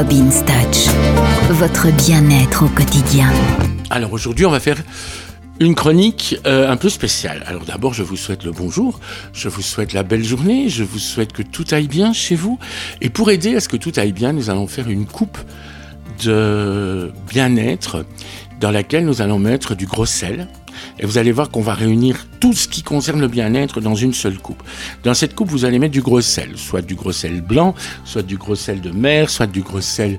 Robin Touch, votre bien-être au quotidien. Alors aujourd'hui, on va faire une chronique euh, un peu spéciale. Alors d'abord, je vous souhaite le bonjour, je vous souhaite la belle journée, je vous souhaite que tout aille bien chez vous. Et pour aider à ce que tout aille bien, nous allons faire une coupe de bien-être dans laquelle nous allons mettre du gros sel. Et vous allez voir qu'on va réunir tout ce qui concerne le bien-être dans une seule coupe. Dans cette coupe, vous allez mettre du gros sel, soit du gros sel blanc, soit du gros sel de mer, soit du gros sel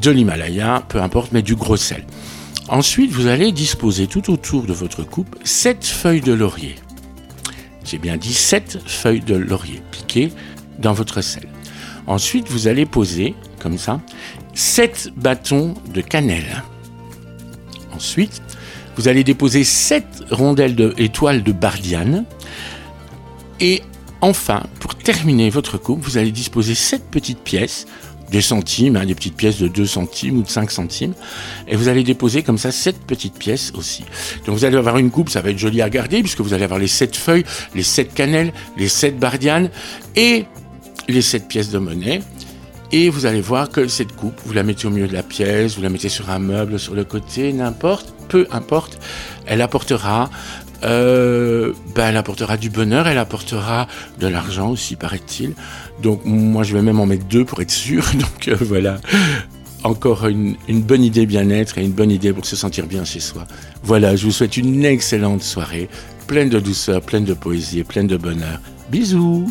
de l'Himalaya, peu importe, mais du gros sel. Ensuite, vous allez disposer tout autour de votre coupe 7 feuilles de laurier. J'ai bien dit 7 feuilles de laurier piquées dans votre sel. Ensuite, vous allez poser, comme ça, 7 bâtons de cannelle. Ensuite, vous allez déposer 7 rondelles d'étoiles de bardiane. Et enfin, pour terminer votre coupe, vous allez disposer 7 petites pièces des centimes, hein, des petites pièces de 2 centimes ou de 5 centimes. Et vous allez déposer comme ça 7 petites pièces aussi. Donc vous allez avoir une coupe, ça va être joli à garder, puisque vous allez avoir les 7 feuilles, les 7 cannelles, les 7 bardianes et les 7 pièces de monnaie. Et vous allez voir que cette coupe, vous la mettez au milieu de la pièce, vous la mettez sur un meuble, sur le côté, n'importe, peu importe, elle apportera euh, ben, elle apportera du bonheur, elle apportera de l'argent aussi, paraît-il. Donc moi, je vais même en mettre deux pour être sûr. Donc euh, voilà, encore une, une bonne idée bien-être et une bonne idée pour se sentir bien chez soi. Voilà, je vous souhaite une excellente soirée, pleine de douceur, pleine de poésie et pleine de bonheur. Bisous